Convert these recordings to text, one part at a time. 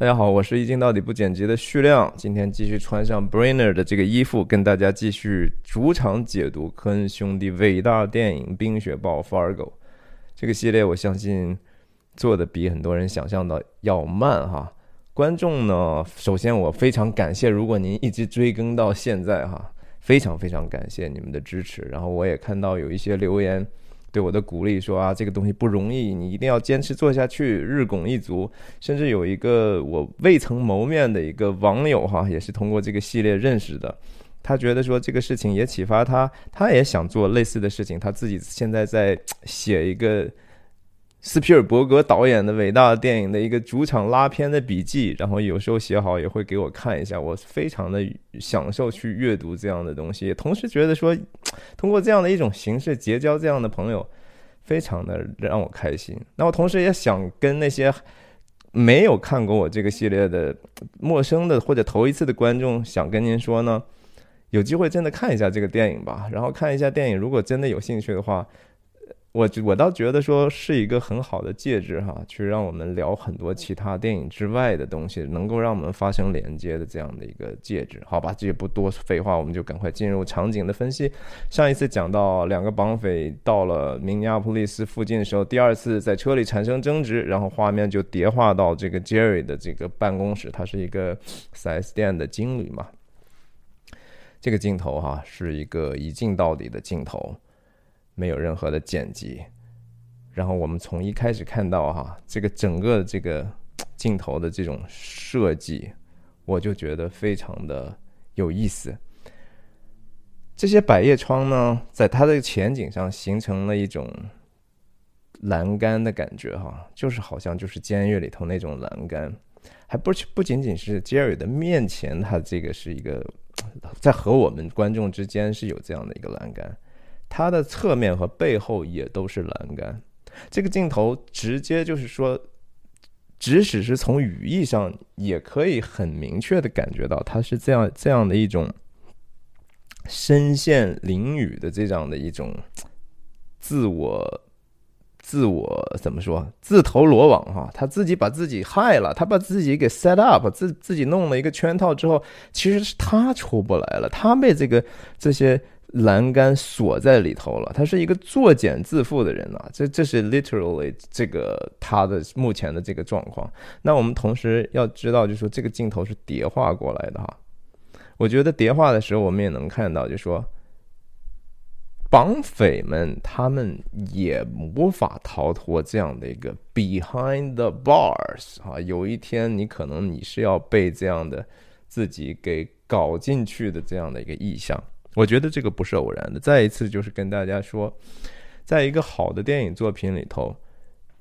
大家好，我是一镜到底不剪辑的旭亮，今天继续穿上 Brainer 的这个衣服，跟大家继续主场解读科恩兄弟伟大电影《冰雪暴 Fargo》这个系列。我相信做的比很多人想象的要慢哈。观众呢，首先我非常感谢，如果您一直追更到现在哈，非常非常感谢你们的支持。然后我也看到有一些留言。对我的鼓励说啊，这个东西不容易，你一定要坚持做下去，日拱一卒。甚至有一个我未曾谋面的一个网友哈，也是通过这个系列认识的，他觉得说这个事情也启发他，他也想做类似的事情，他自己现在在写一个。斯皮尔伯格导演的伟大电影的一个主场拉片的笔记，然后有时候写好也会给我看一下，我非常的享受去阅读这样的东西，同时觉得说，通过这样的一种形式结交这样的朋友，非常的让我开心。那我同时也想跟那些没有看过我这个系列的陌生的或者头一次的观众，想跟您说呢，有机会真的看一下这个电影吧，然后看一下电影，如果真的有兴趣的话。我我倒觉得说是一个很好的介质哈，去让我们聊很多其他电影之外的东西，能够让我们发生连接的这样的一个介质。好吧，这也不多废话，我们就赶快进入场景的分析。上一次讲到两个绑匪到了明尼阿普利斯附近的时候，第二次在车里产生争执，然后画面就叠化到这个 Jerry 的这个办公室，他是一个 4S 店的经理嘛。这个镜头哈是一个一镜到底的镜头。没有任何的剪辑，然后我们从一开始看到哈，这个整个这个镜头的这种设计，我就觉得非常的有意思。这些百叶窗呢，在它的前景上形成了一种栏杆的感觉哈，就是好像就是监狱里头那种栏杆，还不不仅仅是杰瑞的面前，它这个是一个在和我们观众之间是有这样的一个栏杆。它的侧面和背后也都是栏杆，这个镜头直接就是说，即使是从语义上，也可以很明确的感觉到，它是这样这样的一种身陷囹圄的这样的一种自我自我怎么说自投罗网哈，他自己把自己害了，他把自己给 set up，自自己弄了一个圈套之后，其实是他出不来了，他被这个这些。栏杆锁在里头了，他是一个作茧自缚的人啊，这这是 literally 这个他的目前的这个状况。那我们同时要知道，就说这个镜头是叠画过来的哈。我觉得叠画的时候，我们也能看到，就说绑匪们他们也无法逃脱这样的一个 behind the bars 啊。有一天你可能你是要被这样的自己给搞进去的这样的一个意向。我觉得这个不是偶然的。再一次就是跟大家说，在一个好的电影作品里头，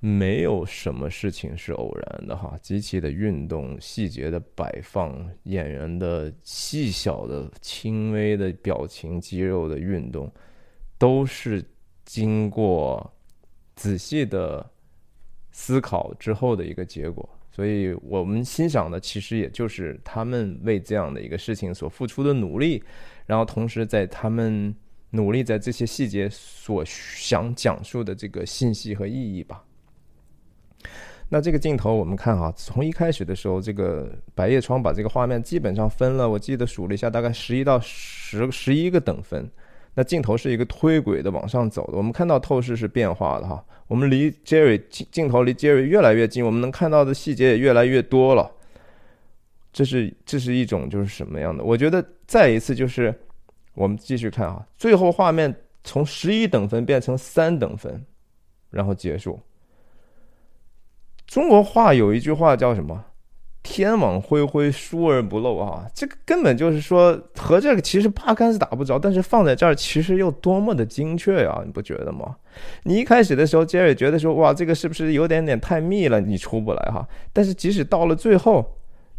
没有什么事情是偶然的哈。机器的运动、细节的摆放、演员的细小的、轻微的表情、肌肉的运动，都是经过仔细的思考之后的一个结果。所以我们欣赏的其实也就是他们为这样的一个事情所付出的努力。然后，同时在他们努力在这些细节所想讲述的这个信息和意义吧。那这个镜头我们看哈，从一开始的时候，这个百叶窗把这个画面基本上分了，我记得数了一下，大概十一到十十一个等分。那镜头是一个推轨的往上走的，我们看到透视是变化的哈。我们离 Jerry 镜镜头离 Jerry 越来越近，我们能看到的细节也越来越多了。这是这是一种就是什么样的？我觉得再一次就是我们继续看啊，最后画面从十一等分变成三等分，然后结束。中国话有一句话叫什么？“天网恢恢，疏而不漏”啊，这个根本就是说和这个其实八竿子打不着，但是放在这儿其实又多么的精确呀，你不觉得吗？你一开始的时候，杰瑞觉得说哇，这个是不是有点点太密了，你出不来哈？但是即使到了最后。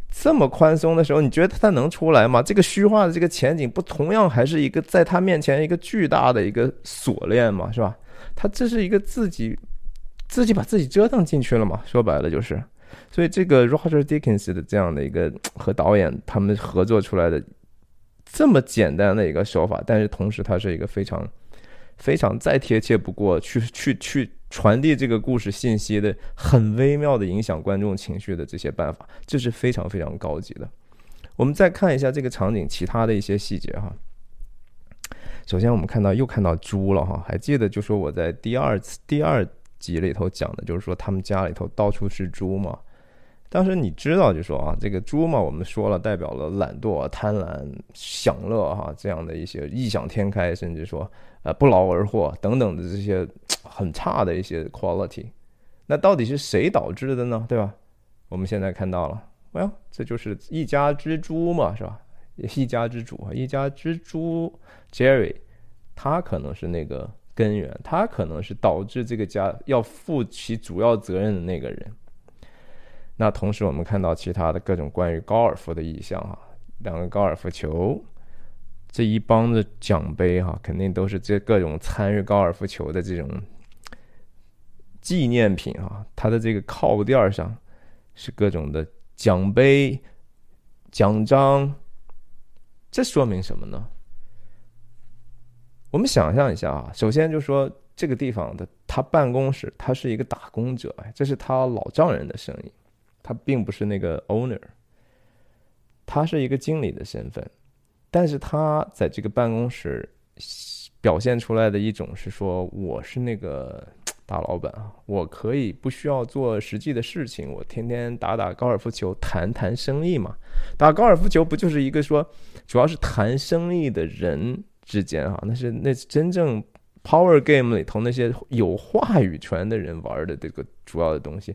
这么宽松的时候，你觉得他能出来吗？这个虚化的这个前景，不同样还是一个在他面前一个巨大的一个锁链吗？是吧？他这是一个自己自己把自己折腾进去了嘛？说白了就是，所以这个 Roger Dickens 的这样的一个和导演他们合作出来的这么简单的一个手法，但是同时它是一个非常非常再贴切不过去去去传递这个故事信息的很微妙的影响观众情绪的这些办法，这是非常非常高级的。我们再看一下这个场景其他的一些细节哈。首先我们看到又看到猪了哈，还记得就说我在第二次第二集里头讲的就是说他们家里头到处是猪嘛。当时你知道就说啊，这个猪嘛，我们说了代表了懒惰、贪婪、享乐哈，这样的一些异想天开，甚至说呃不劳而获等等的这些很差的一些 quality。那到底是谁导致的呢？对吧？我们现在看到了，哎呦，这就是一家之猪嘛，是吧？一家之主，一家之猪 Jerry，他可能是那个根源，他可能是导致这个家要负起主要责任的那个人。那同时，我们看到其他的各种关于高尔夫的意象哈，两个高尔夫球，这一帮的奖杯哈，肯定都是这各种参与高尔夫球的这种纪念品啊。它的这个靠垫上是各种的奖杯、奖章，这说明什么呢？我们想象一下啊，首先就说这个地方的他办公室，他是一个打工者，这是他老丈人的生意。他并不是那个 owner，他是一个经理的身份，但是他在这个办公室表现出来的一种是说，我是那个大老板啊，我可以不需要做实际的事情，我天天打打高尔夫球，谈谈生意嘛。打高尔夫球不就是一个说，主要是谈生意的人之间哈，那是那真正 power game 里头那些有话语权的人玩的这个主要的东西。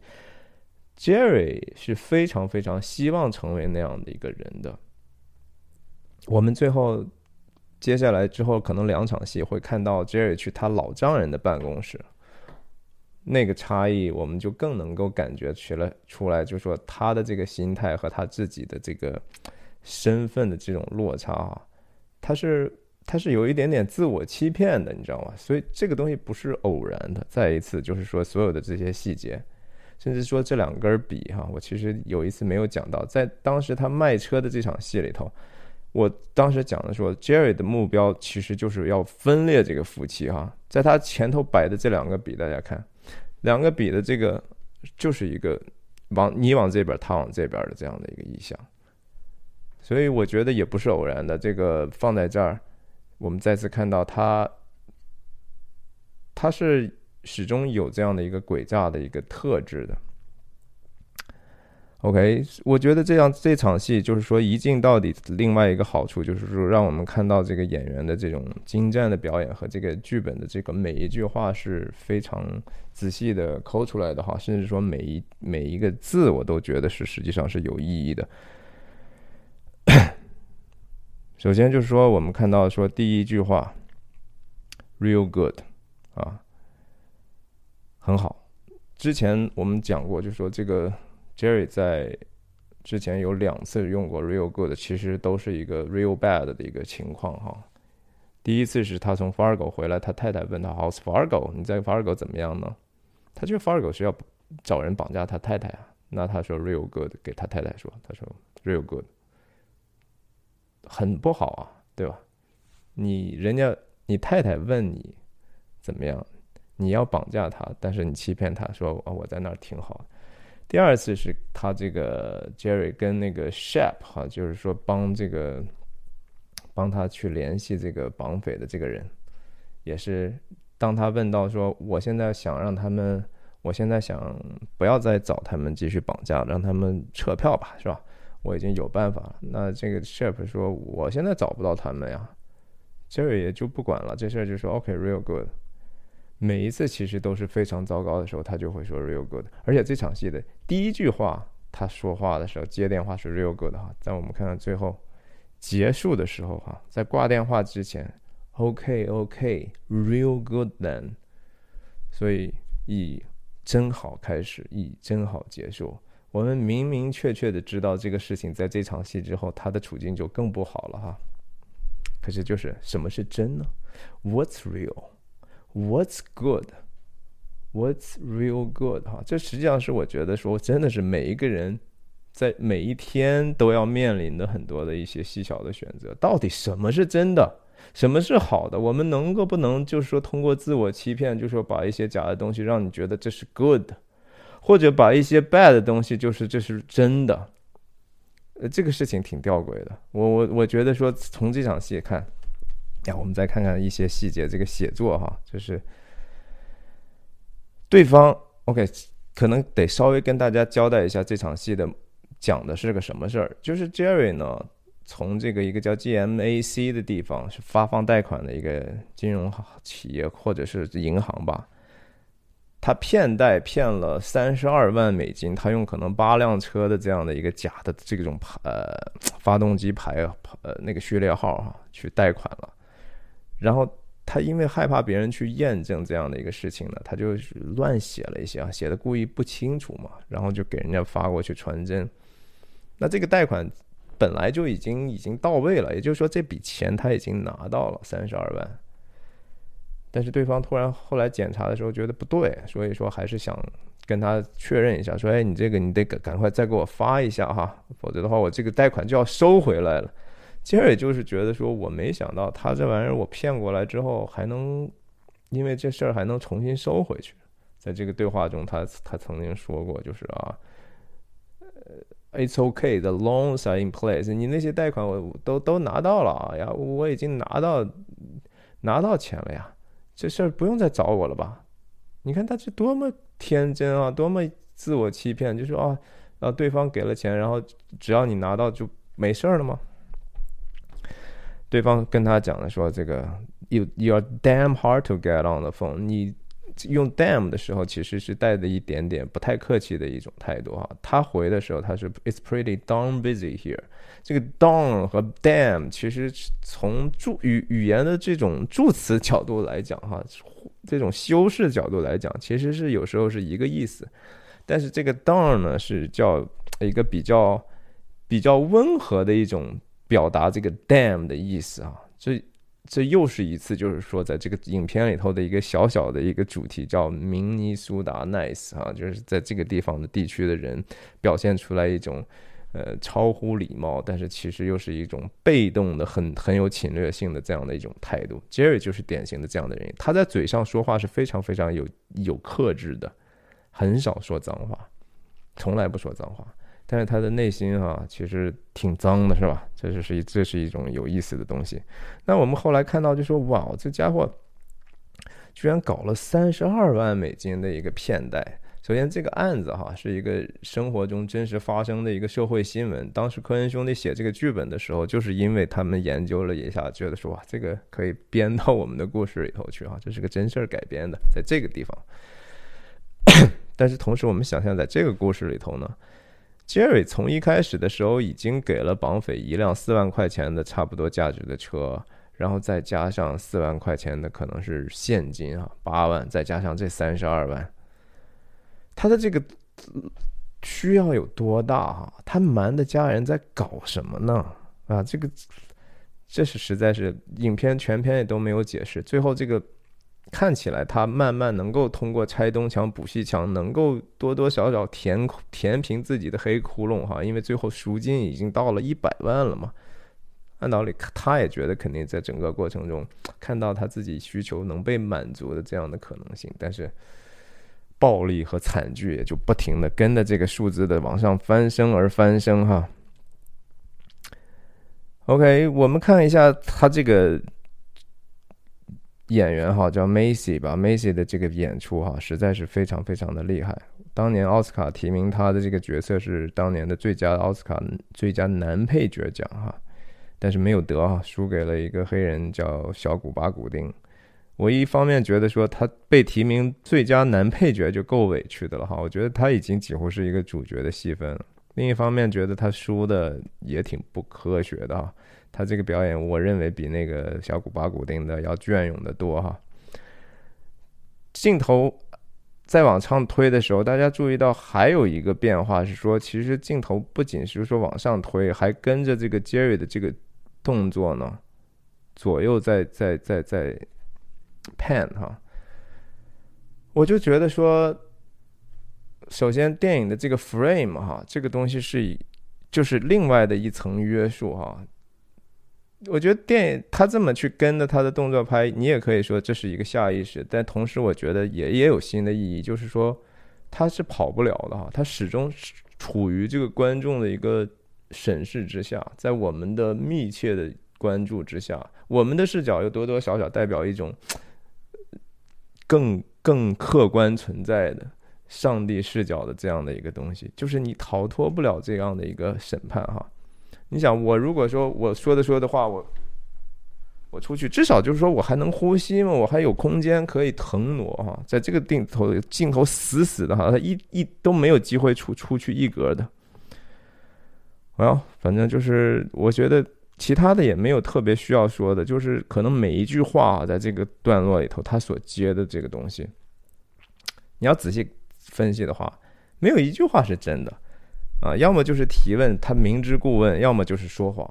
Jerry 是非常非常希望成为那样的一个人的。我们最后接下来之后，可能两场戏会看到 Jerry 去他老丈人的办公室，那个差异我们就更能够感觉出来出来，就说他的这个心态和他自己的这个身份的这种落差啊，他是他是有一点点自我欺骗的，你知道吗？所以这个东西不是偶然的。再一次就是说，所有的这些细节。甚至说这两根笔哈，我其实有一次没有讲到，在当时他卖车的这场戏里头，我当时讲的说，Jerry 的目标其实就是要分裂这个夫妻哈，在他前头摆的这两个笔，大家看，两个笔的这个就是一个往你往这边，他往这边的这样的一个意向，所以我觉得也不是偶然的，这个放在这儿，我们再次看到他，他是。始终有这样的一个诡诈的一个特质的。OK，我觉得这样这场戏就是说一镜到底。另外一个好处就是说，让我们看到这个演员的这种精湛的表演和这个剧本的这个每一句话是非常仔细的抠出来的哈，甚至说每一每一个字我都觉得是实际上是有意义的。首先就是说，我们看到说第一句话，real good 啊。很好，之前我们讲过，就说这个 Jerry 在之前有两次用过 real good，其实都是一个 real bad 的一个情况哈。第一次是他从 Fargo 回来，他太太问他 How's Fargo？你在 Fargo 怎么样呢？他觉得 Fargo 是要找人绑架他太太啊。那他说 real good，给他太太说，他说 real good，很不好啊，对吧？你人家你太太问你怎么样？你要绑架他，但是你欺骗他说啊我在那儿挺好。第二次是他这个 Jerry 跟那个 Shep 哈，就是说帮这个帮他去联系这个绑匪的这个人，也是当他问到说我现在想让他们，我现在想不要再找他们继续绑架，让他们撤票吧，是吧？我已经有办法了。那这个 Shep 说我现在找不到他们呀，Jerry 也就不管了，这事儿就说 OK，real good。每一次其实都是非常糟糕的时候，他就会说 real good。而且这场戏的第一句话，他说话的时候接电话是 real good 哈。在我们看到最后结束的时候哈，在挂电话之前，OK OK，real good then。所以以真好开始，以真好结束。我们明明确确的知道这个事情在这场戏之后，他的处境就更不好了哈。可是就是什么是真呢？What's real？What's good? What's real good? 哈，这实际上是我觉得说，真的是每一个人在每一天都要面临的很多的一些细小的选择。到底什么是真的？什么是好的？我们能够不能就是说通过自我欺骗，就是说把一些假的东西让你觉得这是 good，或者把一些 bad 的东西就是这是真的？呃，这个事情挺吊诡的。我我我觉得说从这场戏看，呀，我们再看看一些细节，这个写作哈，就是对方 OK，可能得稍微跟大家交代一下这场戏的讲的是个什么事儿，就是 Jerry 呢。从这个一个叫 GMAC 的地方是发放贷款的一个金融企业或者是银行吧，他骗贷骗了三十二万美金，他用可能八辆车的这样的一个假的这种牌呃发动机牌呃那个序列号哈去贷款了，然后他因为害怕别人去验证这样的一个事情呢，他就是乱写了一些啊，写的故意不清楚嘛，然后就给人家发过去传真，那这个贷款。本来就已经已经到位了，也就是说这笔钱他已经拿到了三十二万，但是对方突然后来检查的时候觉得不对，所以说还是想跟他确认一下，说哎，你这个你得赶赶快再给我发一下哈，否则的话我这个贷款就要收回来了。其实也就是觉得说我没想到他这玩意儿我骗过来之后还能因为这事儿还能重新收回去，在这个对话中他他曾经说过就是啊，呃。It's okay, the loans are in place. 你那些贷款我都都拿到了啊呀，我已经拿到拿到钱了呀，这事儿不用再找我了吧？你看他这多么天真啊，多么自我欺骗，就说啊啊，对方给了钱，然后只要你拿到就没事儿了吗？对方跟他讲的说，这个 you you are damn hard to get on the phone，你。用 damn 的时候，其实是带着一点点不太客气的一种态度哈。他回的时候，他是 It's pretty darn busy here。这个 darn 和 damn 其实从助语语言的这种助词角度来讲哈，这种修饰角度来讲，其实是有时候是一个意思。但是这个 darn 呢，是叫一个比较比较温和的一种表达这个 damn 的意思啊。这这又是一次，就是说，在这个影片里头的一个小小的一个主题，叫明尼苏达 nice 啊，就是在这个地方的地区的人表现出来一种呃超乎礼貌，但是其实又是一种被动的、很很有侵略性的这样的一种态度。Jerry 就是典型的这样的人，他在嘴上说话是非常非常有有克制的，很少说脏话，从来不说脏话。但是他的内心哈，其实挺脏的，是吧？这就是一，这是一种有意思的东西。那我们后来看到，就说哇，这家伙居然搞了三十二万美金的一个骗贷。首先，这个案子哈是一个生活中真实发生的一个社会新闻。当时科恩兄弟写这个剧本的时候，就是因为他们研究了一下，觉得说哇，这个可以编到我们的故事里头去啊，这是个真事儿改编的，在这个地方。但是同时，我们想象在这个故事里头呢。Jerry 从一开始的时候已经给了绑匪一辆四万块钱的差不多价值的车，然后再加上四万块钱的可能是现金啊，八万，再加上这三十二万，他的这个需要有多大哈？他瞒的家人在搞什么呢？啊，这个这是实在是影片全片也都没有解释，最后这个。看起来他慢慢能够通过拆东墙补西墙，能够多多少少填填平自己的黑窟窿哈，因为最后赎金已经到了一百万了嘛。按道理他也觉得肯定在整个过程中看到他自己需求能被满足的这样的可能性，但是暴力和惨剧也就不停的跟着这个数字的往上翻升而翻升哈。OK，我们看一下他这个。演员哈叫 Macy 吧，Macy 的这个演出哈实在是非常非常的厉害。当年奥斯卡提名他的这个角色是当年的最佳奥斯卡最佳男配角奖哈，但是没有得啊，输给了一个黑人叫小古巴古丁。我一方面觉得说他被提名最佳男配角就够委屈的了哈，我觉得他已经几乎是一个主角的戏份了。另一方面觉得他输的也挺不科学的哈。他这个表演，我认为比那个小古巴古丁的要隽永的多哈。镜头再往上推的时候，大家注意到还有一个变化是说，其实镜头不仅是说往上推，还跟着这个 Jerry 的这个动作呢，左右在在在在 pan 哈。我就觉得说，首先电影的这个 frame 哈，这个东西是以就是另外的一层约束哈。我觉得电影他这么去跟着他的动作拍，你也可以说这是一个下意识，但同时我觉得也也有新的意义，就是说他是跑不了的哈，他始终处于这个观众的一个审视之下，在我们的密切的关注之下，我们的视角又多多少少代表一种更更客观存在的上帝视角的这样的一个东西，就是你逃脱不了这样的一个审判哈。你想，我如果说我说的说的话，我我出去，至少就是说我还能呼吸嘛，我还有空间可以腾挪哈，在这个镜头镜头死死的哈，他一一都没有机会出出去一格的。反正就是我觉得其他的也没有特别需要说的，就是可能每一句话啊，在这个段落里头，他所接的这个东西，你要仔细分析的话，没有一句话是真的。啊，要么就是提问，他明知故问；要么就是说谎。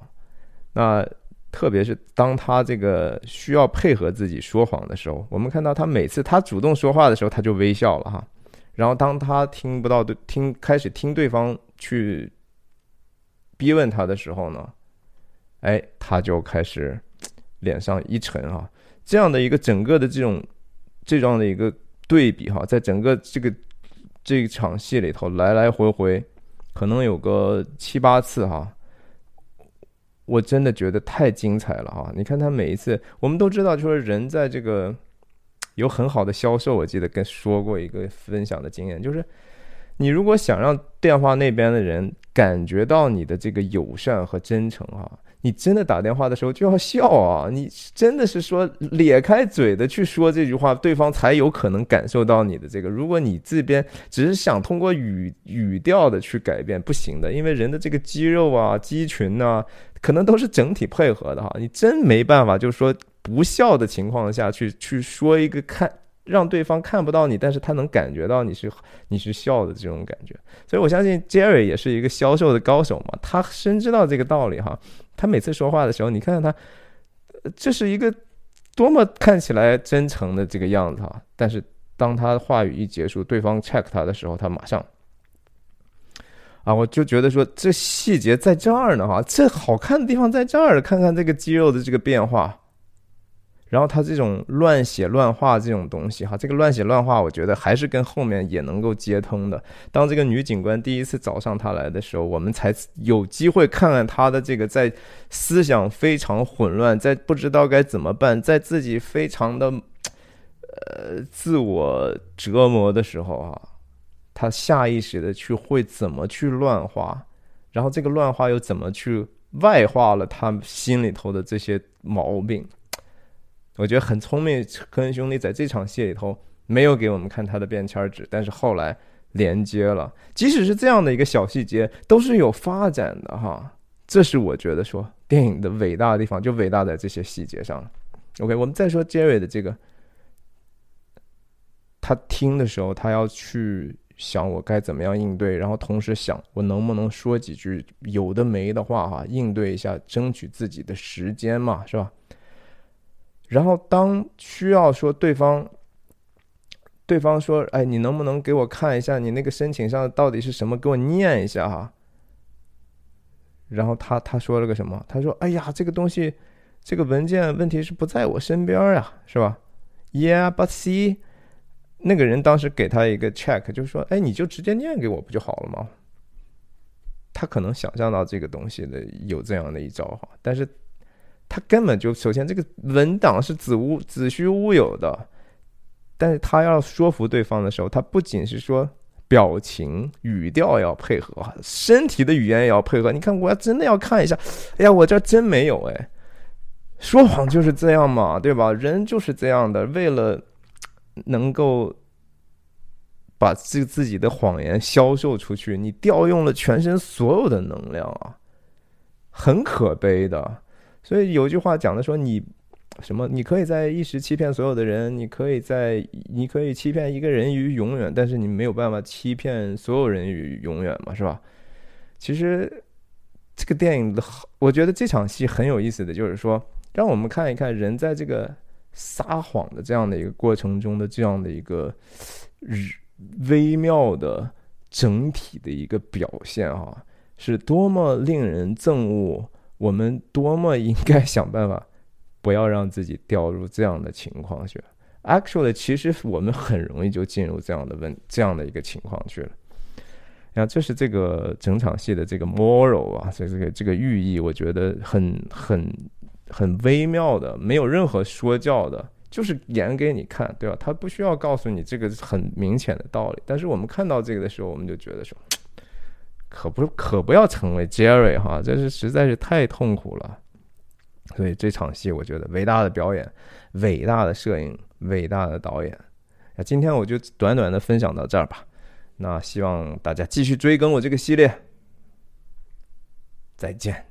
那特别是当他这个需要配合自己说谎的时候，我们看到他每次他主动说话的时候，他就微笑了哈。然后当他听不到对听开始听对方去逼问他的时候呢，哎，他就开始脸上一沉啊。这样的一个整个的这种这样的一个对比哈，在整个这个这场戏里头来来回回。可能有个七八次哈，我真的觉得太精彩了哈！你看他每一次，我们都知道，就是人在这个有很好的销售，我记得跟说过一个分享的经验，就是你如果想让电话那边的人感觉到你的这个友善和真诚哈。你真的打电话的时候就要笑啊！你真的是说咧开嘴的去说这句话，对方才有可能感受到你的这个。如果你这边只是想通过语语调的去改变，不行的，因为人的这个肌肉啊、肌群呐，可能都是整体配合的哈。你真没办法，就是说不笑的情况下去去说一个看。让对方看不到你，但是他能感觉到你是你是笑的这种感觉，所以我相信 Jerry 也是一个销售的高手嘛，他深知到这个道理哈。他每次说话的时候，你看看他，这是一个多么看起来真诚的这个样子哈。但是当他话语一结束，对方 check 他的时候，他马上啊，我就觉得说这细节在这儿呢哈，这好看的地方在这儿，看看这个肌肉的这个变化。然后他这种乱写乱画这种东西，哈，这个乱写乱画，我觉得还是跟后面也能够接通的。当这个女警官第一次找上他来的时候，我们才有机会看看他的这个在思想非常混乱，在不知道该怎么办，在自己非常的呃自我折磨的时候啊，他下意识的去会怎么去乱画，然后这个乱画又怎么去外化了他心里头的这些毛病。我觉得很聪明，科恩兄弟在这场戏里头没有给我们看他的便签纸，但是后来连接了。即使是这样的一个小细节，都是有发展的哈。这是我觉得说电影的伟大的地方，就伟大在这些细节上。OK，我们再说 Jerry 的这个，他听的时候，他要去想我该怎么样应对，然后同时想我能不能说几句有的没的话哈，应对一下，争取自己的时间嘛，是吧？然后当需要说对方，对方说：“哎，你能不能给我看一下你那个申请上到底是什么？给我念一下哈。”然后他他说了个什么？他说：“哎呀，这个东西，这个文件问题是不在我身边呀，是吧？”Yeah, but see，那个人当时给他一个 check，就是说：“哎，你就直接念给我不就好了吗？”他可能想象到这个东西的有这样的一招哈，但是。他根本就首先这个文档是子无子虚乌有的，但是他要说服对方的时候，他不仅是说表情语调要配合，身体的语言也要配合。你看，我要真的要看一下，哎呀，我这真没有哎，说谎就是这样嘛，对吧？人就是这样的，为了能够把自自己的谎言销售出去，你调用了全身所有的能量啊，很可悲的。所以有句话讲的说，你什么？你可以在一时欺骗所有的人，你可以在你可以欺骗一个人于永远，但是你没有办法欺骗所有人于永远嘛，是吧？其实这个电影的，我觉得这场戏很有意思的就是说，让我们看一看人在这个撒谎的这样的一个过程中的这样的一个微妙的整体的一个表现啊，是多么令人憎恶。我们多么应该想办法，不要让自己掉入这样的情况去。Actually，其实我们很容易就进入这样的问这样的一个情况去了。然后这是这个整场戏的这个 moral 啊，这这个这个寓意，我觉得很很很微妙的，没有任何说教的，就是演给你看，对吧？他不需要告诉你这个很明显的道理。但是我们看到这个的时候，我们就觉得说，可不可不要成为 Jerry 哈，这是实在是太痛苦了。所以这场戏，我觉得伟大的表演，伟大的摄影。伟大的导演，那今天我就短短的分享到这儿吧。那希望大家继续追更我这个系列，再见。